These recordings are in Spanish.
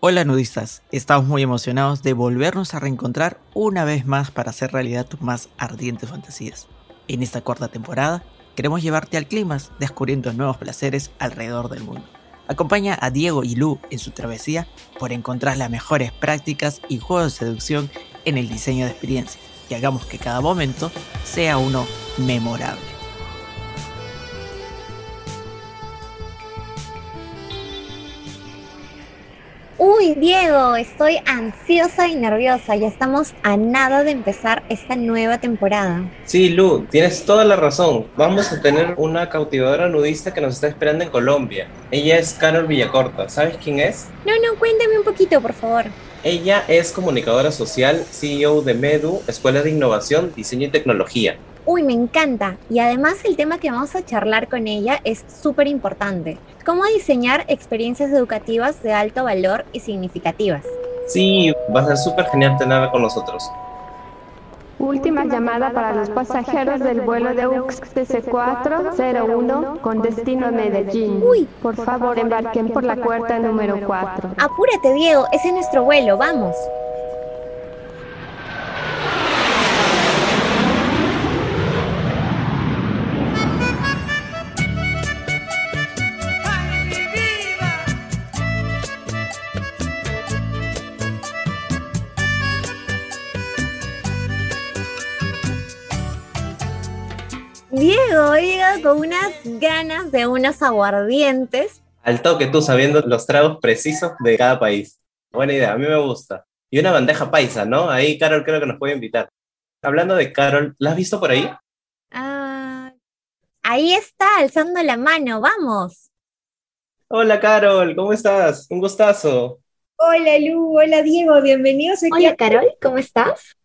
Hola nudistas, estamos muy emocionados de volvernos a reencontrar una vez más para hacer realidad tus más ardientes fantasías. En esta cuarta temporada queremos llevarte al clima descubriendo nuevos placeres alrededor del mundo. Acompaña a Diego y Lu en su travesía por encontrar las mejores prácticas y juegos de seducción en el diseño de experiencias y hagamos que cada momento sea uno memorable. Uy, Diego, estoy ansiosa y nerviosa. Ya estamos a nada de empezar esta nueva temporada. Sí, Lu, tienes toda la razón. Vamos a tener una cautivadora nudista que nos está esperando en Colombia. Ella es Carol Villacorta. ¿Sabes quién es? No, no, cuéntame un poquito, por favor. Ella es comunicadora social, CEO de Medu, Escuela de Innovación, Diseño y Tecnología. Uy, me encanta. Y además el tema que vamos a charlar con ella es súper importante. ¿Cómo diseñar experiencias educativas de alto valor y significativas? Sí, va a ser súper genial tenerla con nosotros. Última llamada para los pasajeros del vuelo de UX TC401 con destino a Medellín. Uy, por favor embarquen por la puerta número 4. Apúrate, Diego, ese es nuestro vuelo, vamos. Con unas ganas de unos aguardientes. Al toque tú, sabiendo los tragos precisos de cada país. Buena idea, a mí me gusta. Y una bandeja paisa, ¿no? Ahí Carol creo que nos puede invitar. Hablando de Carol, ¿la has visto por ahí? Ah, ahí está, alzando la mano, vamos. Hola Carol, ¿cómo estás? Un gustazo. Hola Lu, hola Diego, bienvenidos aquí Hola Carol, ¿cómo estás?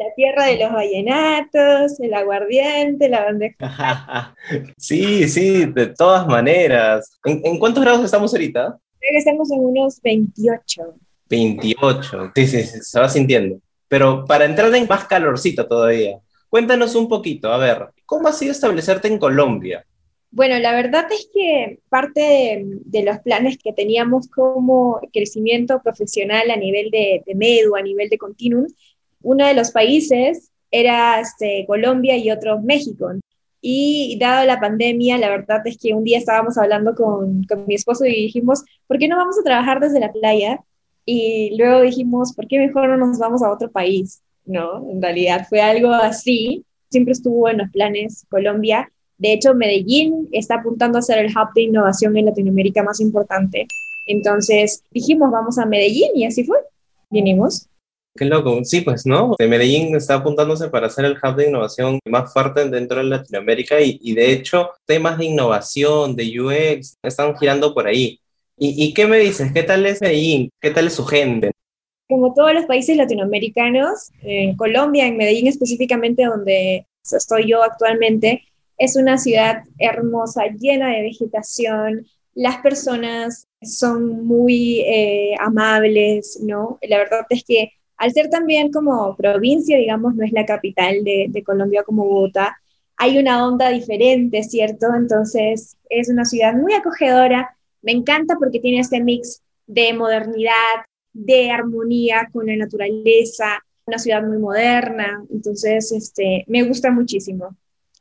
La tierra de los vallenatos, el aguardiente, la bandeja. sí, sí, de todas maneras. ¿En, cuántos grados estamos ahorita? Creo que estamos en unos 28. 28, sí, sí, sí, se va sintiendo. Pero para entrar en más calorcito todavía, cuéntanos un poquito, a ver, ¿cómo ha sido establecerte en Colombia? Bueno, la verdad es que parte de, de, los planes que teníamos como crecimiento profesional a nivel de, de MEDU, a nivel de Continuum, uno de los países era este, Colombia y otro México. Y dado la pandemia, la verdad es que un día estábamos hablando con, con, mi esposo y dijimos, ¿por qué no vamos a trabajar desde la playa? Y luego dijimos, ¿por qué mejor no nos vamos a otro país? No, en realidad fue algo así. Siempre estuvo en los planes Colombia. De hecho, Medellín está apuntando a ser el hub de innovación en Latinoamérica más importante. Entonces dijimos, vamos a Medellín y así fue. Vinimos. Qué loco. Sí, pues, ¿no? De Medellín está apuntándose para ser el hub de innovación más fuerte dentro de Latinoamérica y, y de hecho temas de innovación, de UX, están girando por ahí. ¿Y, ¿Y, qué me dices? ¿Qué tal es Medellín? ¿Qué tal es su gente? Como todos los países latinoamericanos, en Colombia, en Medellín específicamente, donde estoy yo actualmente, es una ciudad hermosa, llena de vegetación. Las personas son muy eh, amables, ¿no? La verdad es que al ser también como provincia, digamos, no es la capital de, Colombia como Bogotá, hay una onda diferente, ¿cierto? Entonces es una ciudad muy acogedora, me encanta porque tiene este mix de modernidad, de armonía con la naturaleza, una ciudad muy moderna, entonces este, me gusta muchísimo.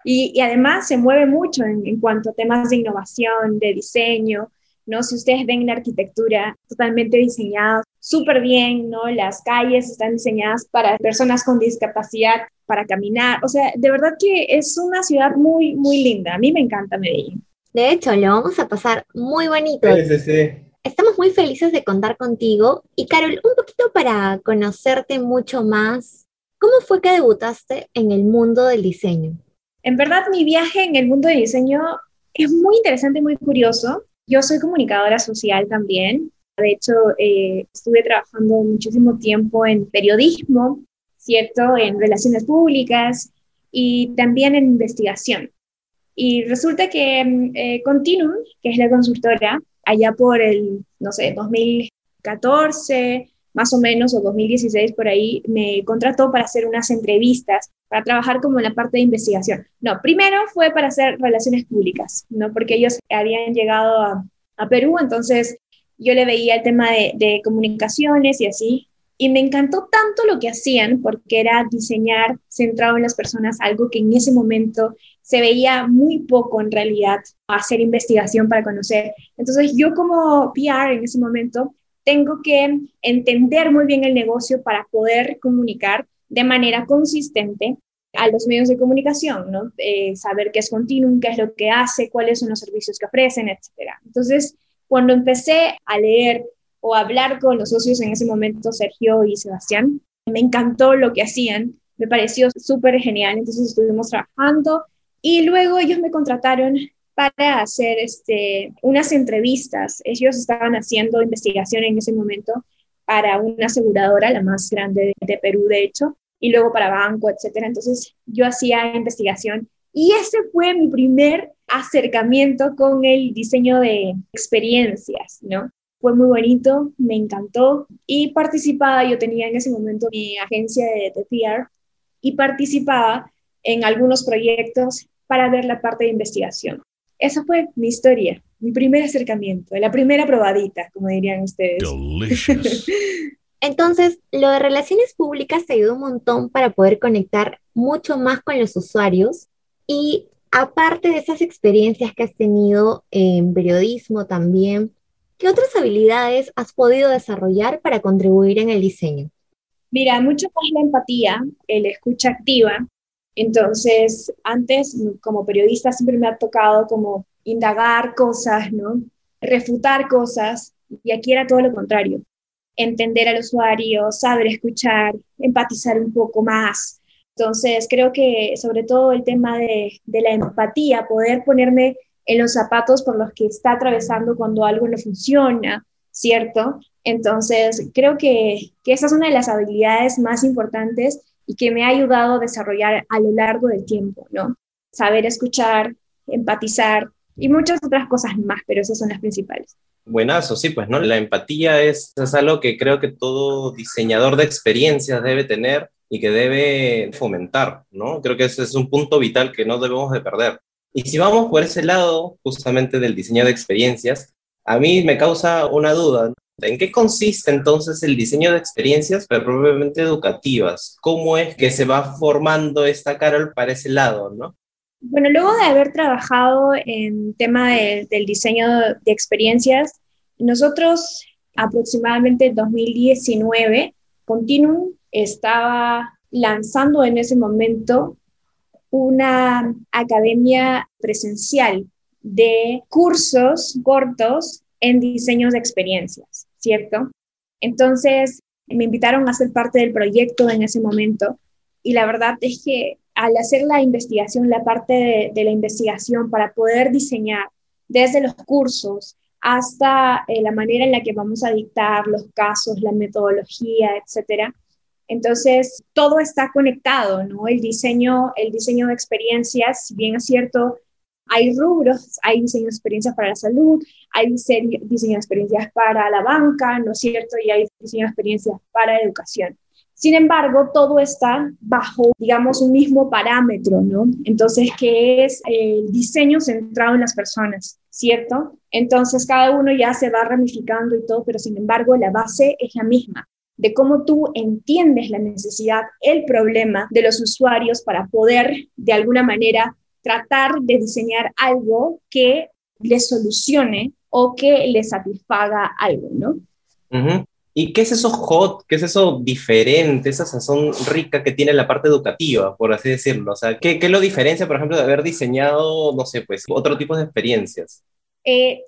Y, además se mueve mucho en cuanto a temas de innovación, de diseño, ¿no? Si ustedes ven la arquitectura totalmente diseñada súper bien, ¿no? Las calles están diseñadas para personas con discapacidad, para caminar, o sea, de verdad que es una ciudad muy, muy linda. A mí me encanta Medellín. De hecho, lo vamos a pasar muy bonito. Sí, sí, sí. Estamos muy felices de contar contigo. Y Carol, un poquito para conocerte mucho más, ¿cómo fue que debutaste en el mundo del diseño? En verdad, mi viaje en el mundo del diseño es muy interesante y muy curioso. Yo soy comunicadora social también. De hecho, eh, estuve trabajando muchísimo tiempo en periodismo, ¿cierto? En relaciones públicas y también en investigación. Y resulta que eh, Continuum, que es la consultora, allá por el, no sé, 2014, más o menos, o 2016 por ahí, me contrató para hacer unas entrevistas, para trabajar como en la parte de investigación. No, primero fue para hacer relaciones públicas, ¿no? Porque ellos habían llegado a, a Perú, entonces yo le veía el tema de, de comunicaciones y así, y me encantó tanto lo que hacían porque era diseñar centrado en las personas, algo que en ese momento se veía muy poco en realidad, hacer investigación para conocer. Entonces yo como PR en ese momento tengo que entender muy bien el negocio para poder comunicar de manera consistente a los medios de comunicación. Eh, saber qué es Continuum, qué es lo que hace, cuáles son los servicios que ofrecen, etc. Entonces, cuando empecé a leer o hablar con los socios en ese momento, Sergio y Sebastián. Me encantó lo que hacían, me pareció súper genial, entonces estuvimos trabajando y luego ellos me contrataron para hacer este, unas entrevistas. Ellos estaban haciendo investigación en ese momento para una aseguradora, la más grande de, Perú, de hecho, y luego para banco, etcétera. Entonces yo hacía investigación y ese fue mi primer acercamiento con el diseño de experiencias, ¿no? Fue muy bonito, me encantó y participaba, yo tenía en ese momento mi agencia de, de y participaba en algunos proyectos para ver la parte de investigación. Esa fue mi historia, mi primer acercamiento, la primera probadita, como dirían ustedes. Entonces, lo de relaciones públicas te ayudó un montón para poder conectar mucho más con los usuarios y aparte de esas experiencias que has tenido en periodismo también, ¿Qué otras habilidades has podido desarrollar para contribuir en el diseño? Mira, mucho más la empatía, el escucha activa. Entonces, antes como periodista siempre me ha tocado como indagar cosas, ¿no? Refutar cosas y aquí era todo lo contrario. Entender al usuario, saber escuchar, empatizar un poco más. Entonces, creo que sobre todo el tema de, de la empatía, poder ponerme en los zapatos por los que está atravesando cuando algo no funciona, ¿cierto? Entonces, creo que, que esa es una de las habilidades más importantes y que me ha ayudado a desarrollar a lo largo del tiempo, ¿no? Saber escuchar, empatizar y muchas otras cosas más, pero esas son las principales. Buenazo, sí, pues, ¿no? La empatía es, es algo que creo que todo diseñador de experiencias debe tener y que debe fomentar, ¿no? Creo que ese es un punto vital que no debemos de perder. Y si vamos por ese lado, justamente del diseño de experiencias, a mí me causa una duda. ¿En qué consiste entonces el diseño de experiencias, pero probablemente educativas? ¿Cómo es que se va formando esta Carol para ese lado, no? Bueno, luego de haber trabajado en tema del diseño de experiencias, nosotros aproximadamente en 2019, Continuum estaba lanzando en ese momento una academia presencial de cursos cortos en diseños de experiencias, ¿cierto? Entonces me invitaron a ser parte del proyecto en ese momento y la verdad es que al hacer la investigación, la parte de, la investigación para poder diseñar desde los cursos hasta eh, la manera en la que vamos a dictar los casos, la metodología, etcétera, entonces, todo está conectado, ¿no? El diseño, el diseño de experiencias, si bien es cierto, hay rubros, hay diseño de experiencias para la salud, hay diseño, diseño de experiencias para la banca, ¿no es cierto? Y hay diseño de experiencias para la educación. Sin embargo, todo está bajo, digamos, un mismo parámetro, ¿no? Entonces, ¿qué es el diseño centrado en las personas, ¿cierto? Entonces, cada uno ya se va ramificando y todo, pero sin embargo, la base es la misma de cómo tú entiendes la necesidad, el problema de los usuarios para poder de alguna manera tratar de diseñar algo que les solucione o que les satisfaga algo, ¿no? ¿Y qué es eso hot, qué es eso diferente, esa sazón rica que tiene la parte educativa, por así decirlo? O sea, ¿qué, qué lo diferencia, por ejemplo, de haber diseñado, no sé, pues, otro tipo de experiencias? Eh,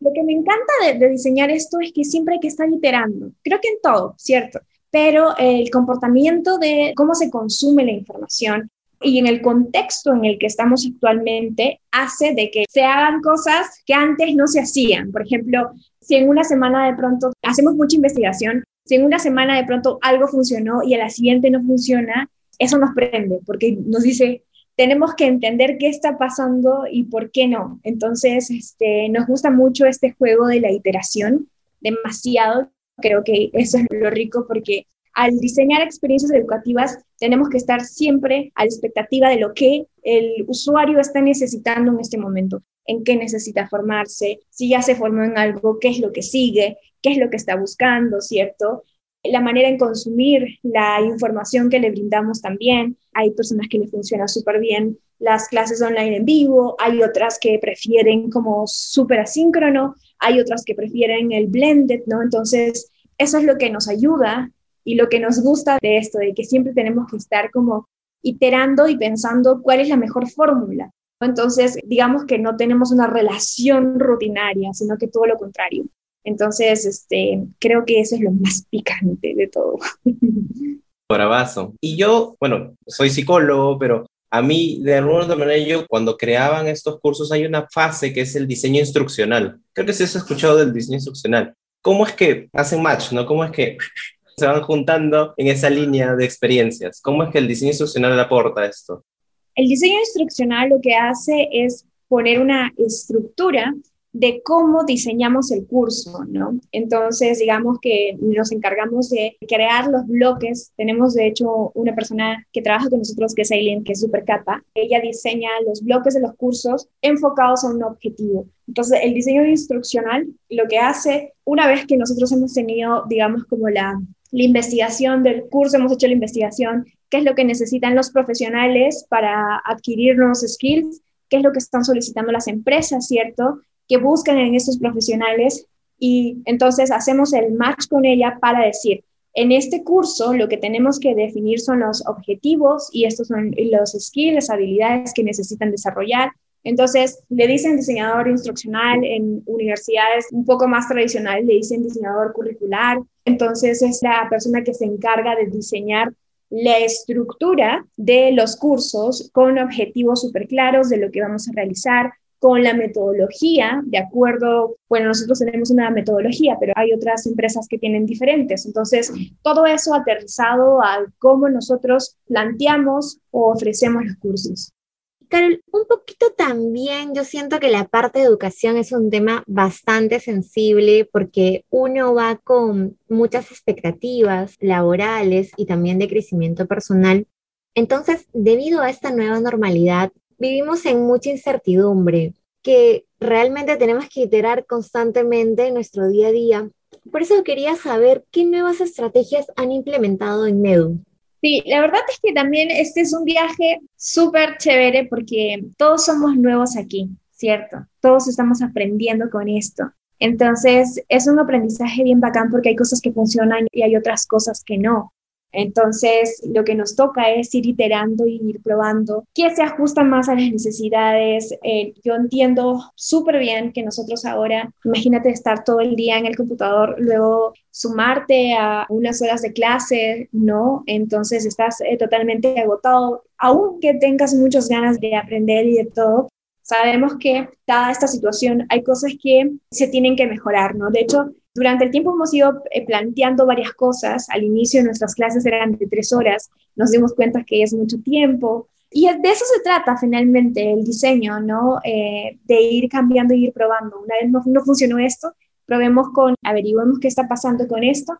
lo que me encanta de, diseñar esto es que siempre hay que estar iterando. Creo que en todo, ¿cierto? Pero el comportamiento de cómo se consume la información y en el contexto en el que estamos actualmente hace de que se hagan cosas que antes no se hacían. Por ejemplo, si en una semana de pronto hacemos mucha investigación, si en una semana de pronto algo funcionó y a la siguiente no funciona, eso nos prende porque nos dice, tenemos que entender qué está pasando y por qué no. Entonces, este, nos gusta mucho este juego de la iteración, demasiado. Creo que eso es lo rico porque al diseñar experiencias educativas tenemos que estar siempre a la expectativa de lo que el usuario está necesitando en este momento. en qué necesita formarse, si ya se formó en algo, qué es lo que sigue, qué es lo que está buscando, ¿cierto? La manera en consumir la información que le brindamos también. Hay personas que le funcionan súper bien las clases online en vivo, hay otras que prefieren como súper asíncrono, hay otras que prefieren el blended, ¿no? Entonces, eso es lo que nos ayuda y lo que nos gusta de esto, de que siempre tenemos que estar como iterando y pensando cuál es la mejor fórmula. Entonces, digamos que no tenemos una relación rutinaria, sino que todo lo contrario. Entonces, este, creo que eso es lo más picante de todo. Bravazo. Y yo, bueno, soy psicólogo, pero a mí, de alguna manera, yo cuando creaban estos cursos hay una fase que es el diseño instruccional. Creo que sí has escuchado del diseño instruccional. ¿Cómo es que hacen match, no? ¿Cómo es que se van juntando en esa línea de experiencias? ¿Cómo es que el diseño instruccional aporta esto? El diseño instruccional lo que hace es poner una estructura de cómo diseñamos el curso, ¿no? Entonces, digamos que nos encargamos de crear los bloques. Tenemos, de hecho, una persona que trabaja con nosotros, que es Aileen, que es súper capa. Ella diseña los bloques de los cursos enfocados a un objetivo. Entonces, el diseño instruccional lo que hace, una vez que nosotros hemos tenido, digamos, como la, la investigación del curso, hemos hecho la investigación, qué es lo que necesitan los profesionales para adquirir nuevos skills, qué es lo que están solicitando las empresas, ¿cierto? que buscan en estos profesionales y entonces hacemos el match con ella para decir, en este curso lo que tenemos que definir son los objetivos y estos son los skills, las habilidades que necesitan desarrollar. Entonces, le dicen diseñador instruccional en universidades un poco más tradicionales, le dicen diseñador curricular. Entonces, es la persona que se encarga de diseñar la estructura de los cursos con objetivos súper claros de lo que vamos a realizar, con la metodología, de acuerdo, bueno, nosotros tenemos una metodología, pero hay otras empresas que tienen diferentes. Entonces, todo eso aterrizado a cómo nosotros planteamos o ofrecemos los cursos. Carol, un poquito también yo siento que la parte de educación es un tema bastante sensible porque uno va con muchas expectativas laborales y también de crecimiento personal. Entonces, debido a esta nueva normalidad, vivimos en mucha incertidumbre, que realmente tenemos que iterar constantemente en nuestro día a día. Por eso quería saber qué nuevas estrategias han implementado en Medu. Sí, la verdad es que también este es un viaje súper chévere porque todos somos nuevos aquí, ¿cierto? Todos estamos aprendiendo con esto. Entonces, es un aprendizaje bien bacán porque hay cosas que funcionan y hay otras cosas que no. Entonces, lo que nos toca es ir iterando y ir probando qué se ajusta más a las necesidades. Eh, yo entiendo súper bien que nosotros ahora, imagínate estar todo el día en el computador, luego sumarte a unas horas de clase, ¿no? Entonces estás eh, totalmente agotado, aunque tengas muchas ganas de aprender y de todo. Sabemos que dada esta situación hay cosas que se tienen que mejorar, ¿no? De hecho, durante el tiempo hemos ido eh, planteando varias cosas. Al inicio nuestras clases eran de tres horas, nos dimos cuenta que es mucho tiempo. Y de eso se trata finalmente el diseño, ¿no? Eh, de ir cambiando y ir probando. Una vez no, no funcionó esto, probemos con, averiguemos qué está pasando con esto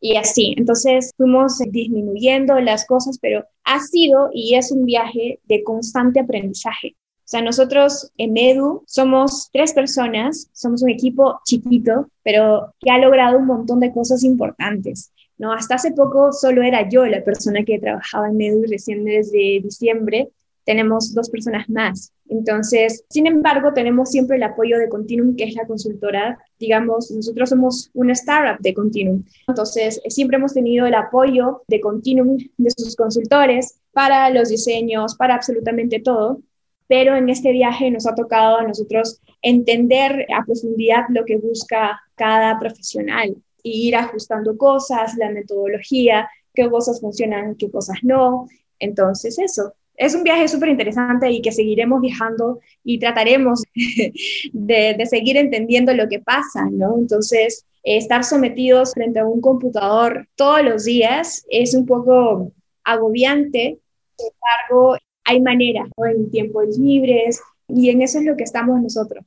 y así. Entonces fuimos disminuyendo las cosas, pero ha sido y es un viaje de constante aprendizaje. O sea, nosotros en Edu somos tres personas, somos un equipo chiquito, pero que ha logrado un montón de cosas importantes. ¿no? Hasta hace poco solo era yo la persona que trabajaba en Edu recién desde diciembre. Tenemos dos personas más. Entonces, sin embargo, tenemos siempre el apoyo de Continuum, que es la consultora. Digamos, nosotros somos una startup de Continuum. Entonces, siempre hemos tenido el apoyo de Continuum, de sus consultores, para los diseños, para absolutamente todo pero en este viaje nos ha tocado a nosotros entender a profundidad lo que busca cada profesional y ir ajustando cosas, la metodología, qué cosas funcionan, qué cosas no. Entonces, eso. Es un viaje súper interesante y que seguiremos viajando y trataremos de, de, seguir entendiendo lo que pasa, ¿no? Entonces, estar sometidos frente a un computador todos los días es un poco agobiante. Sin embargo, hay manera, ¿no? en tiempos libres, y en eso es lo que estamos nosotros.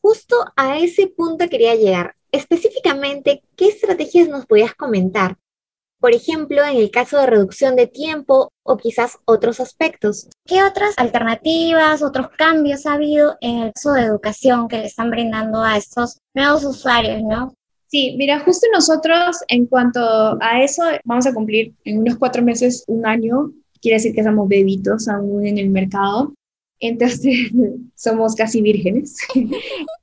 Justo a ese punto quería llegar. Específicamente, ¿qué estrategias nos podías comentar? Por ejemplo, en el caso de reducción de tiempo o quizás otros aspectos. ¿Qué otras alternativas, otros cambios ha habido en el caso de educación que le están brindando a estos nuevos usuarios, no? Sí, mira, justo nosotros en cuanto a eso, vamos a cumplir en unos cuatro meses, un año, quiere decir que somos bebitos aún en el mercado, entonces somos casi vírgenes.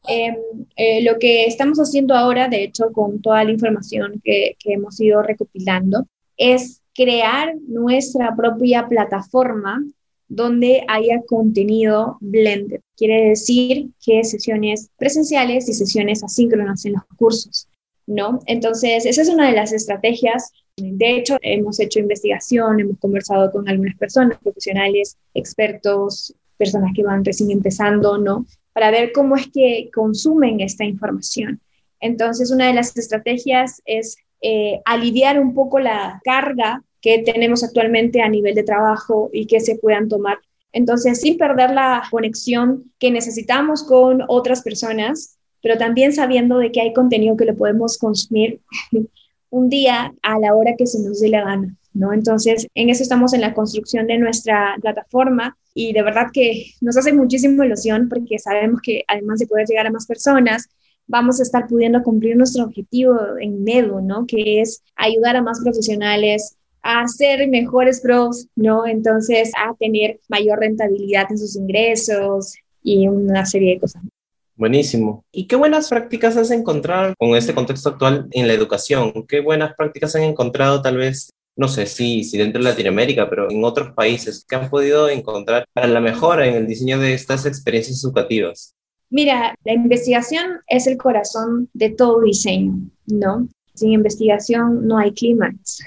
Em, eh, lo que estamos haciendo ahora, de hecho, con toda la información que, que hemos ido recopilando, es crear nuestra propia plataforma donde haya contenido blended. Quiere decir que sesiones presenciales y sesiones asíncronas en los cursos. ¿no? Entonces, esa es una de las estrategias. De hecho, hemos hecho investigación, hemos conversado con algunas personas, profesionales, expertos, personas que van recién empezando, ¿no? Para ver cómo es que consumen esta información. Entonces, una de las estrategias es eh, aliviar un poco la carga que tenemos actualmente a nivel de trabajo y que se puedan tomar. Entonces, sin perder la conexión que necesitamos con otras personas, pero también sabiendo de que hay contenido que lo podemos consumir un día a la hora que se nos dé la gana, ¿no? Entonces, en eso estamos en la construcción de nuestra plataforma y de verdad que nos hace muchísimo ilusión porque sabemos que además de poder llegar a más personas, vamos a estar pudiendo cumplir nuestro objetivo en MEDU, ¿no? Que es ayudar a más profesionales a ser mejores pros, ¿no? Entonces, a tener mayor rentabilidad en sus ingresos y una serie de cosas. Buenísimo. ¿Y qué buenas prácticas has encontrado con este contexto actual en la educación? ¿Qué buenas prácticas han encontrado tal vez, no sé si, si dentro de Latinoamérica, pero en otros países? ¿Qué han podido encontrar para la mejora en el diseño de estas experiencias educativas? Mira, la investigación es el corazón de todo diseño, ¿no? Sin investigación no hay clímax.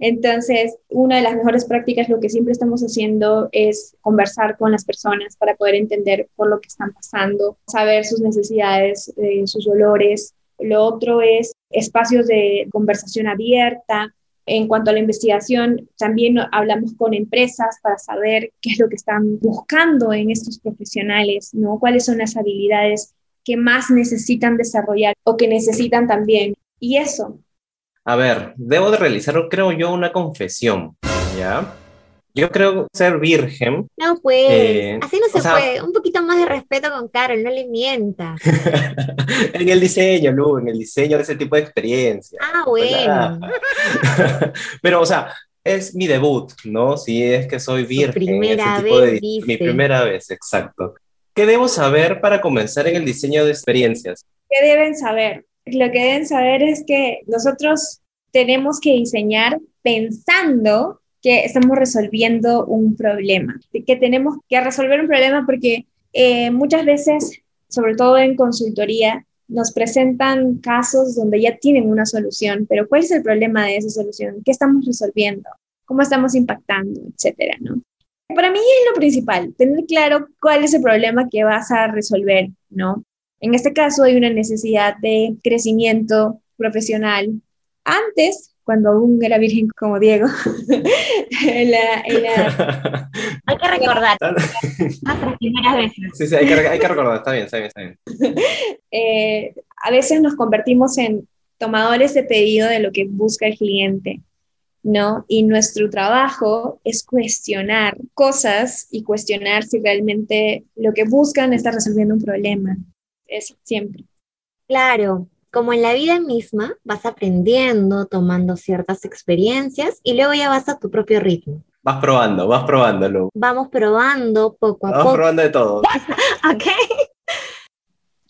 Entonces, una de las mejores prácticas, lo que siempre estamos haciendo es conversar con las personas para poder entender por lo que están pasando, saber sus necesidades, eh, sus dolores. Lo otro es espacios de conversación abierta. En cuanto a la investigación, también hablamos con empresas para saber qué es lo que están buscando en estos profesionales, ¿no? Cuáles son las habilidades que más necesitan desarrollar o que necesitan también. Y eso, a ver, debo de realizar, creo yo, una confesión, ¿ya? Yo creo ser virgen. No, pues, eh, así no se puede. Un poquito más de respeto con Carol, no le mienta. en el diseño, Lu, en el diseño de ese tipo de experiencia. Ah, bueno. Pero, o sea, es mi debut, ¿no? Si es que soy virgen. primera vez, Mi primera vez, exacto. ¿Qué debo saber para comenzar en el diseño de experiencias? ¿Qué deben saber? Lo que deben saber es que nosotros tenemos que diseñar pensando que estamos resolviendo un problema, que tenemos que resolver un problema porque eh, muchas veces, sobre todo en consultoría, nos presentan casos donde ya tienen una solución, pero ¿cuál es el problema de esa solución? ¿Qué estamos resolviendo? ¿Cómo estamos impactando? Etcétera, ¿no? Para mí es lo principal, tener claro cuál es el problema que vas a resolver, ¿no? En este caso hay una necesidad de crecimiento profesional. Antes, cuando aún era virgen como Diego, hay que recordar nuestras primeras veces. Sí, sí, hay que, hay que, recordar, está bien, está bien, está bien. Eh, a veces nos convertimos en tomadores de pedido de lo que busca el cliente. ¿no? Y nuestro trabajo es cuestionar cosas y cuestionar si realmente lo que buscan está resolviendo un problema eso siempre. Claro, como en la vida misma, vas aprendiendo, tomando ciertas experiencias y luego ya vas a tu propio ritmo. Vas probando, vas probándolo. Vamos probando poco a poco. Vamos probando de todo. ok.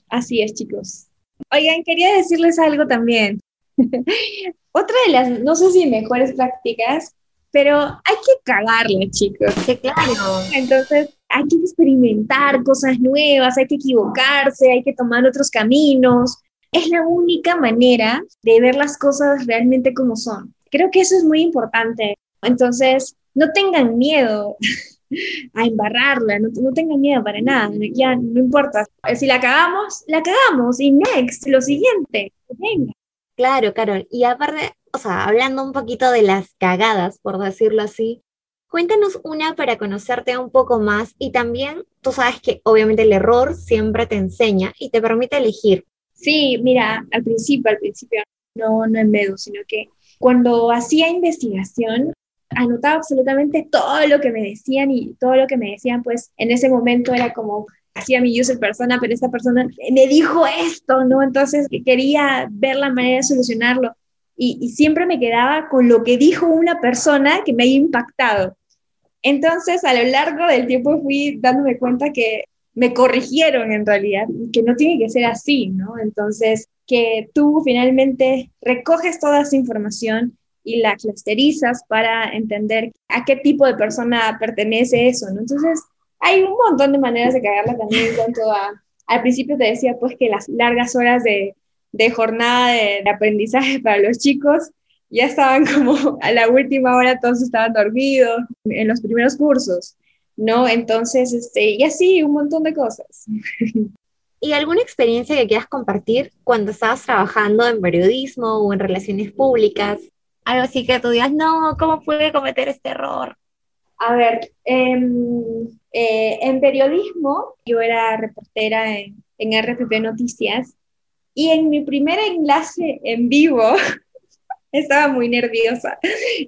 Así es, chicos. Oigan, quería decirles algo también. Otra de las, no sé si mejores prácticas, pero hay que cagarle, chicos. Sí, claro. Entonces, hay que experimentar cosas nuevas, hay que equivocarse, hay que tomar otros caminos. Es la única manera de ver las cosas realmente como son. Creo que eso es muy importante. Entonces, no tengan miedo a embarrarla, no, no, tengan miedo para nada, ya no importa. Si la cagamos, la cagamos y next, lo siguiente, venga. Claro, Carol. Y aparte, o sea, hablando un poquito de las cagadas, por decirlo así, Cuéntanos una para conocerte un poco más y también tú sabes que obviamente el error siempre te enseña y te permite elegir. Sí, mira, al principio, al principio no, no en medio, sino que cuando hacía investigación, anotaba absolutamente todo lo que me decían y todo lo que me decían, pues en ese momento era como, hacía mi user persona, pero esta persona me dijo esto, ¿no? Entonces quería ver la manera de solucionarlo. Y, siempre me quedaba con lo que dijo una persona que me había impactado. Entonces, a lo largo del tiempo fui dándome cuenta que me corrigieron en realidad, que no tiene que ser así, ¿no? Entonces, que tú finalmente recoges toda esa información y la clusterizas para entender a qué tipo de persona pertenece eso, ¿no? Entonces, hay un montón de maneras de cagarla también en cuanto a, al principio te decía pues que las largas horas de, de jornada de, de, aprendizaje para los chicos ya estaban como a la última hora todos estaban dormidos en los primeros cursos, ¿no? Entonces, este, y así un montón de cosas. ¿Y alguna experiencia que quieras compartir cuando estabas trabajando en periodismo o en relaciones públicas? Algo así que tú digas, no, ¿cómo pude cometer este error? A ver, eh, eh, en periodismo yo era reportera en, en RPP Noticias y en mi primer enlace en vivo estaba muy nerviosa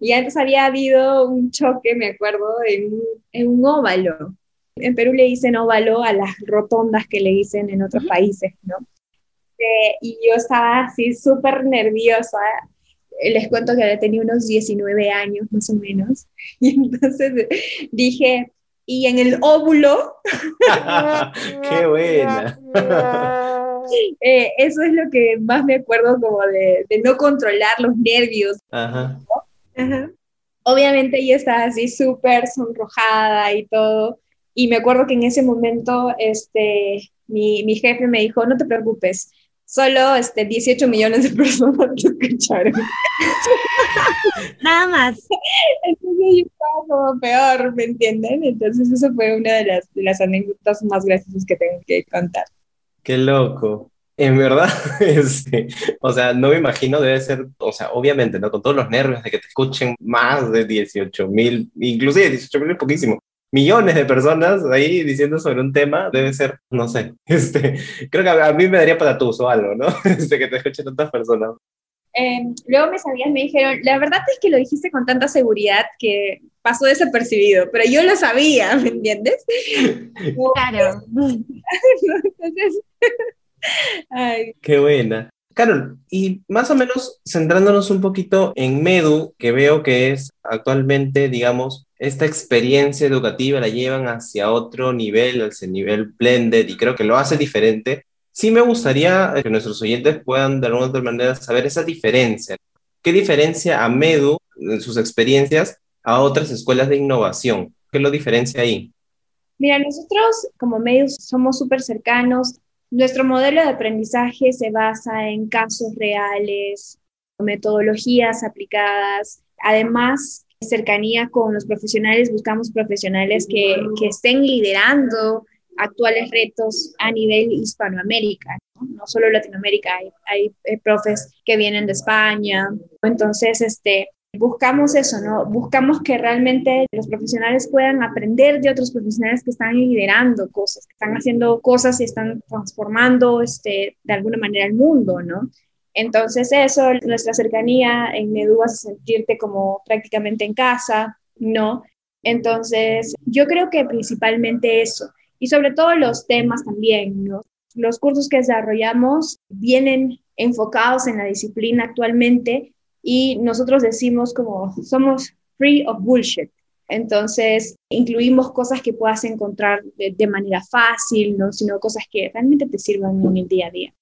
y antes había habido un choque, me acuerdo, en, en un óvalo. En Perú le dicen óvalo a las rotondas que le dicen en otros países, ¿no? Eh, y yo estaba así súper nerviosa. Les cuento que tenía unos 19 años más o menos. Y entonces dije, y en el óvulo. ¡Qué buena! Eh, eso es lo que más me acuerdo como de, de no controlar los nervios. Ajá. Ajá. Obviamente yo estaba así súper sonrojada y todo. Y me acuerdo que en ese momento este, mi, mi jefe me dijo, no te preocupes, solo este, 18 millones de personas que escucharon. Nada más. Entonces yo estaba como peor, ¿me entienden? Entonces eso fue una de las, de las anécdotas más graciosas que tengo que contar. Qué loco. En verdad, este, o sea, no me imagino, debe ser, o sea, obviamente, ¿no? Con todos los nervios de que te escuchen más de 18 mil, inclusive 18 mil es poquísimo, millones de personas ahí diciendo sobre un tema, debe ser, no sé, este, creo que a, a mí me daría patatuso o algo, ¿no? Este, que te escuchen tantas personas. Eh, luego me sabían, me dijeron, la verdad es que lo dijiste con tanta seguridad que pasó desapercibido, pero yo lo sabía, ¿me entiendes? Claro. Entonces, ay. Qué buena. Carol, y más o menos centrándonos un poquito en Medu, que veo que es actualmente, digamos, esta experiencia educativa la llevan hacia otro nivel, hacia el nivel blended, y creo que lo hace diferente. Sí me gustaría que nuestros oyentes puedan de alguna otra manera saber esa diferencia. ¿Qué diferencia a Medu, en sus experiencias, a otras escuelas de innovación? ¿Qué lo diferencia ahí? Mira, nosotros como medios somos súper cercanos. Nuestro modelo de aprendizaje se basa en casos reales, metodologías aplicadas. Además, cercanía con los profesionales, buscamos profesionales que, que estén liderando actuales retos a nivel Hispanoamérica, no, solo Latinoamérica, hay, hay, hay, profes que vienen de España, entonces este, buscamos eso, ¿no? Buscamos que realmente los profesionales puedan aprender de otros profesionales que están liderando cosas, que están haciendo cosas y están transformando este, de alguna manera el mundo, ¿no? Entonces eso, nuestra cercanía en Edu sentirte como prácticamente en casa, ¿no? Entonces yo creo que principalmente eso, y sobre todo los temas también, ¿no? Los cursos que desarrollamos vienen enfocados en la disciplina actualmente y nosotros decimos como somos free of bullshit. Entonces, incluimos cosas que puedas encontrar de, de, manera fácil, ¿no? sino cosas que realmente te sirvan en el día a día.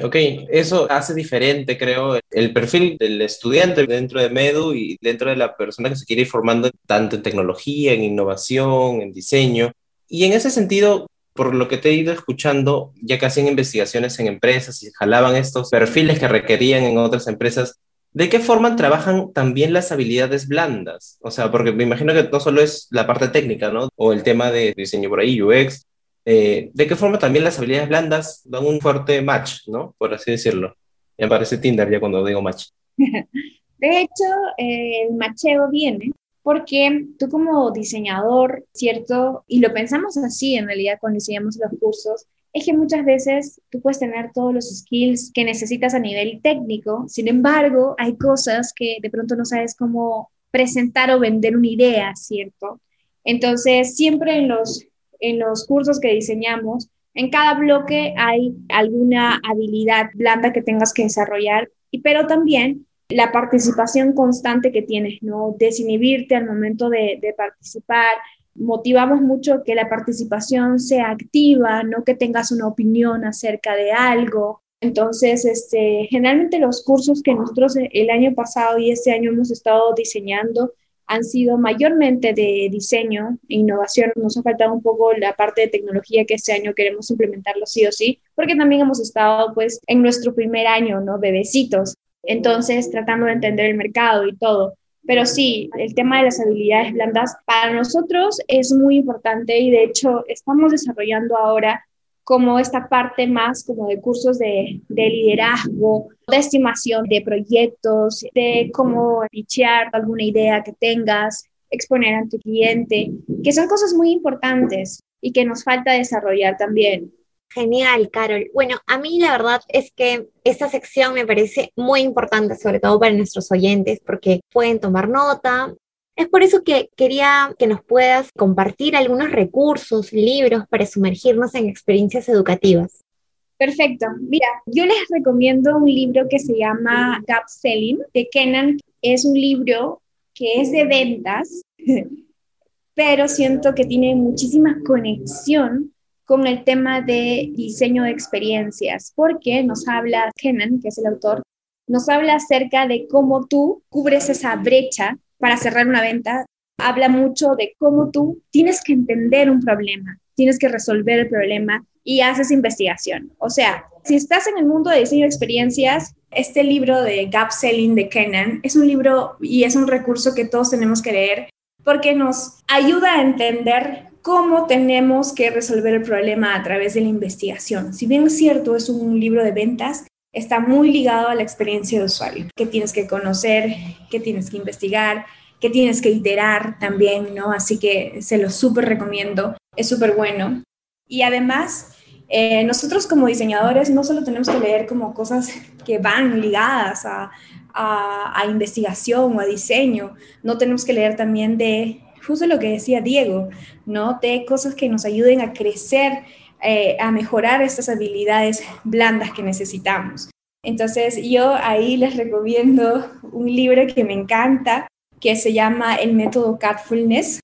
Ok, eso hace diferente, creo, el perfil del estudiante dentro de MEDU y dentro de la persona que se quiere ir formando tanto en tecnología, en innovación, en diseño. Y en ese sentido, por lo que te he ido escuchando, ya que hacían investigaciones en empresas y jalaban estos perfiles que requerían en otras empresas, ¿de qué forma trabajan también las habilidades blandas? O sea, porque me imagino que no solo es la parte técnica, ¿no? O el tema de diseño por ahí, UX. Eh, ¿De qué forma también las habilidades blandas dan un fuerte match, ¿no? Por así decirlo. Me parece Tinder ya cuando digo match. De hecho, eh, el macheo viene porque tú como diseñador, ¿cierto? Y lo pensamos así en realidad cuando diseñamos los cursos, es que muchas veces tú puedes tener todos los skills que necesitas a nivel técnico, sin embargo, hay cosas que de pronto no sabes cómo presentar o vender una idea, ¿cierto? Entonces, siempre en los, en los cursos que diseñamos, en cada bloque hay alguna habilidad blanda que tengas que desarrollar, pero también la participación constante que tienes, ¿no? Desinhibirte al momento de, de participar, motivamos mucho que la participación sea activa, no que tengas una opinión acerca de algo. Entonces, este, generalmente los cursos que nosotros el año pasado y este año hemos estado diseñando han sido mayormente de diseño e innovación. Nos ha faltado un poco la parte de tecnología que este año queremos implementarlo sí o sí, porque también hemos estado pues en nuestro primer año, ¿no? Bebecitos. Entonces, tratando de entender el mercado y todo. Pero sí, el tema de las habilidades blandas para nosotros es muy importante y de hecho estamos desarrollando ahora como esta parte más como de cursos de, de liderazgo, de estimación de proyectos, de cómo pitchear alguna idea que tengas, exponer a tu cliente, que son cosas muy importantes y que nos falta desarrollar también. Genial, Carol. Bueno, a mí la verdad es que esta sección me parece muy importante, sobre todo para nuestros oyentes, porque pueden tomar nota. Es por eso que quería que nos puedas compartir algunos recursos, libros para sumergirnos en experiencias educativas. Perfecto. Mira, yo les recomiendo un libro que se llama Gap Selling de Kenan. Es un libro que es de ventas, pero siento que tiene muchísima conexión con el tema de diseño de experiencias, porque nos habla Kenan, que es el autor, nos habla acerca de cómo tú cubres esa brecha para cerrar una venta. Habla mucho de cómo tú tienes que entender un problema, tienes que resolver el problema y haces investigación. O sea, si estás en el mundo de diseño de experiencias, este libro de Gap Selling de Kenan es un libro y es un recurso que todos tenemos que leer porque nos ayuda a entender cómo tenemos que resolver el problema a través de la investigación. Si bien es cierto, es un libro de ventas, está muy ligado a la experiencia de usuario, que tienes que conocer, que tienes que investigar, que tienes que iterar también, ¿no? Así que se lo súper recomiendo, es súper bueno. Y además, eh, nosotros como diseñadores no solo tenemos que leer como cosas que van ligadas a, investigación o a diseño, no tenemos que leer también de justo lo que decía Diego, ¿no? De cosas que nos ayuden a crecer, eh, a mejorar estas habilidades blandas que necesitamos. Entonces yo ahí les recomiendo un libro que me encanta, que se llama El método Catfulness,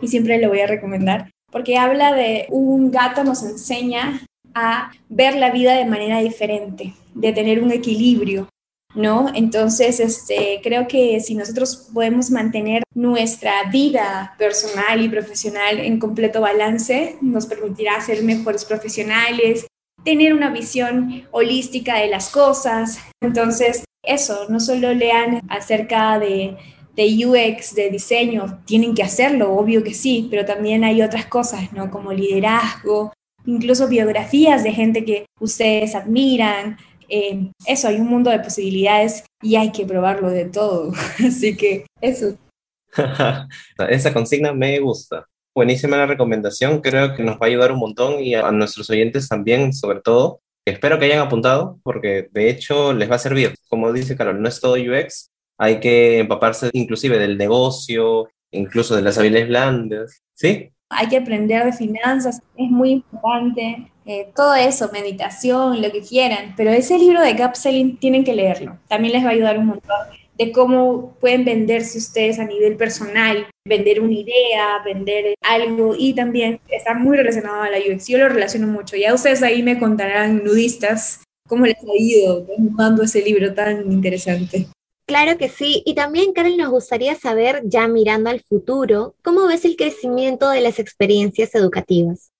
y siempre lo voy a recomendar, porque habla de un gato nos enseña a ver la vida de manera diferente, de tener un equilibrio, ¿no? Entonces, este, creo que si nosotros podemos mantener nuestra vida personal y profesional en completo balance, nos permitirá ser mejores profesionales, tener una visión holística de las cosas. Entonces, eso, no solo lean acerca de, de UX, de diseño, tienen que hacerlo, obvio que sí, pero también hay otras cosas, ¿no? Como liderazgo, incluso biografías de gente que ustedes admiran, eh, eso, hay un mundo de posibilidades y hay que probarlo de todo. Así que eso. Esa consigna me gusta. Buenísima la recomendación, creo que nos va a ayudar un montón y a nuestros oyentes también, sobre todo. Espero que hayan apuntado porque de hecho les va a servir. Como dice Carol, no es todo UX, hay que empaparse inclusive del negocio, incluso de las habilidades blandas, ¿sí? Hay que aprender de finanzas, es muy importante. Eh, todo eso, meditación, lo que quieran, pero ese libro de Gap tienen que leerlo. También les va a ayudar un montón de cómo pueden venderse ustedes a nivel personal, vender una idea, vender algo y también está muy relacionado a la UX. Yo lo relaciono mucho. Ya ustedes ahí me contarán, nudistas, cómo les ha ido dando ese libro tan interesante. Claro que sí. Y también, Karen, nos gustaría saber, ya mirando al futuro, ¿cómo ves el crecimiento de las experiencias educativas?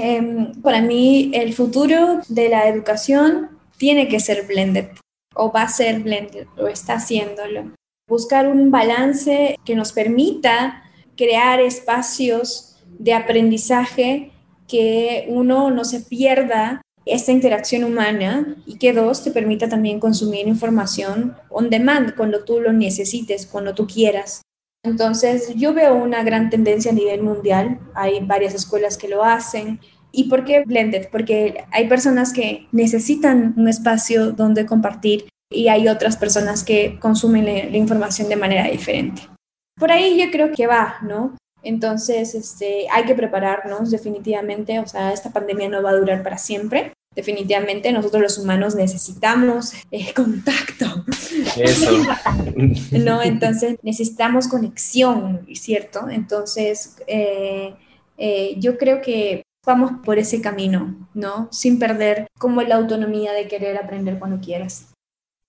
Em, para mí, el futuro de la educación tiene que ser blended, o va a ser blended, o está haciéndolo. Buscar un balance que nos permita crear espacios de aprendizaje que uno no se pierda esta interacción humana y que dos, te permita también consumir información on demand cuando tú lo necesites, cuando tú quieras. Entonces, yo veo una gran tendencia a nivel mundial. Hay varias escuelas que lo hacen. ¿Y por qué blended? Porque hay personas que necesitan un espacio donde compartir y hay otras personas que consumen la, información de manera diferente. Por ahí yo creo que va, ¿no? Entonces, este, hay que prepararnos definitivamente, o sea, esta pandemia no va a durar para siempre. Definitivamente nosotros los humanos necesitamos eh, contacto. Eso. no, entonces necesitamos conexión, ¿cierto? Entonces, eh, eh, yo creo que vamos por ese camino, ¿no? Sin perder como la autonomía de querer aprender cuando quieras.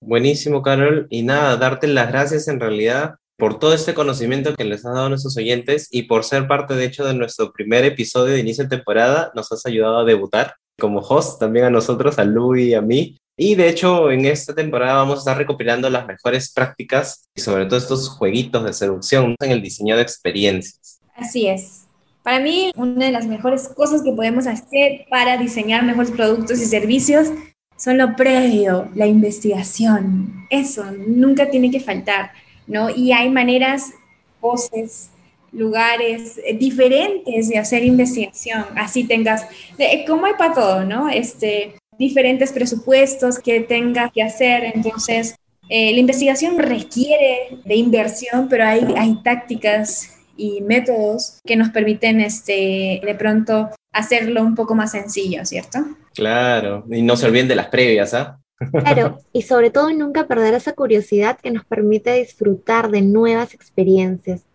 Buenísimo, Carol. Y nada, darte las gracias en realidad por todo este conocimiento que les has dado a nuestros oyentes y por ser parte, de hecho, de nuestro primer episodio de inicio de temporada. Nos has ayudado a debutar como host también a nosotros, a Lu y a mí. Y de hecho, en esta temporada vamos a estar recopilando las mejores prácticas y sobre todo estos jueguitos de seducción en el diseño de experiencias. Así es. Para mí, una de las mejores cosas que podemos hacer para diseñar mejores productos y servicios son lo previo, la investigación. Eso nunca tiene que faltar, ¿no? Y hay maneras, voces, lugares eh, diferentes de hacer investigación. Así tengas, como hay para todo, ¿no? Este, diferentes presupuestos que tengas que hacer. Entonces, eh, la investigación requiere de inversión, pero hay, hay tácticas y métodos que nos permiten este, de pronto hacerlo un poco más sencillo, ¿cierto? Claro, y no se olviden de las previas, ¿ah? Claro, y sobre todo nunca perder esa curiosidad que nos permite disfrutar de nuevas experiencias.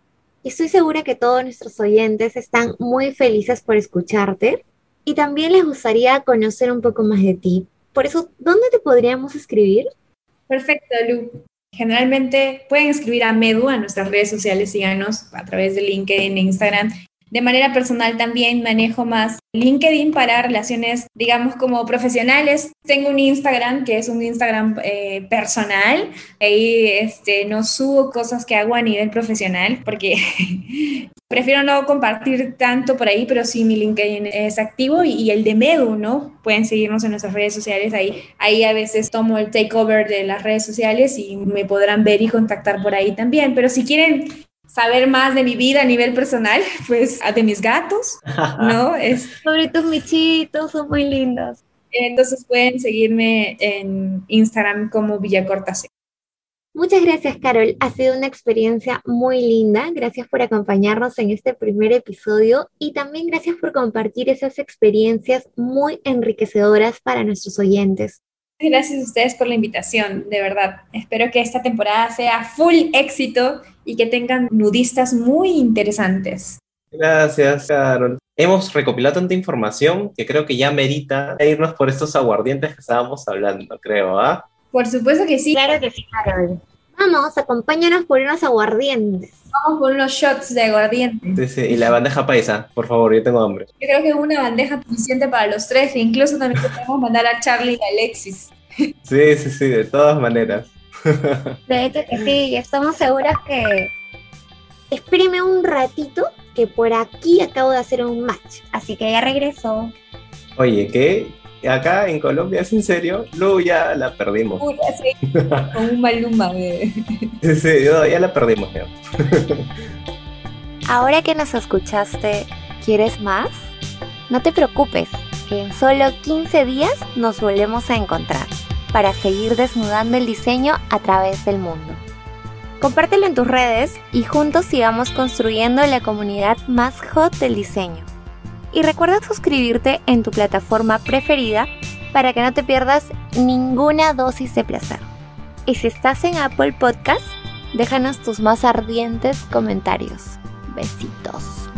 Y estoy segura que todos nuestros oyentes están muy felices por escucharte y también les gustaría conocer un poco más de ti. Por eso, ¿dónde te podríamos escribir? Perfecto, Lu. Generalmente pueden escribir a Medu a nuestras redes sociales, síganos a través de LinkedIn Instagram. De manera personal también manejo más LinkedIn para relaciones, digamos, como profesionales. Tengo un Instagram que es un Instagram eh, personal. Ahí este, no subo cosas que hago a nivel profesional porque prefiero no compartir tanto por ahí, pero sí mi LinkedIn es activo y, el de Medu, ¿no? Pueden seguirnos en nuestras redes sociales. Ahí, ahí a veces tomo el takeover de las redes sociales y me podrán ver y contactar por ahí también. Pero si quieren saber más de mi vida a nivel personal, pues de mis gatos, ¿no? Es, Sobre tus michitos, son muy lindos. Entonces pueden seguirme en Instagram como Villacortase. Muchas gracias, Carol. Ha sido una experiencia muy linda. Gracias por acompañarnos en este primer episodio y también gracias por compartir esas experiencias muy enriquecedoras para nuestros oyentes. Gracias a ustedes por la invitación, de verdad. Espero que esta temporada sea full éxito y que tengan nudistas muy interesantes. Gracias, Carol. Hemos recopilado tanta información que creo que ya merita irnos por estos aguardientes que estábamos hablando, creo, ¿ah? Por supuesto que sí. Claro que sí, Carol. Vamos, acompáñanos por unos aguardientes. Vamos por unos shots de aguardiente. Sí, sí, y la bandeja paisa, por favor, yo tengo hambre. Yo creo que es una bandeja suficiente para los tres, e incluso también podemos mandar a Charlie y a Alexis. Sí, sí, sí, de todas maneras. De hecho que sí, estamos seguras que... Espéreme un ratito, que por aquí acabo de hacer un match, así que ya regresó. Oye, ¿qué? Acá en Colombia, ¿es en serio? Luego ya la perdimos. Uy, sí, con un maluma de... Sí, sí, ya la perdimos ya. Ahora que nos escuchaste, ¿quieres más? No te preocupes, que en solo 15 días nos volvemos a encontrar para seguir desnudando el diseño a través del mundo. Compártelo en tus redes y juntos sigamos construyendo la comunidad más hot del diseño. Y recuerda suscribirte en tu plataforma preferida para que no te pierdas ninguna dosis de placer. Y si estás en Apple Podcast, déjanos tus más ardientes comentarios. Besitos.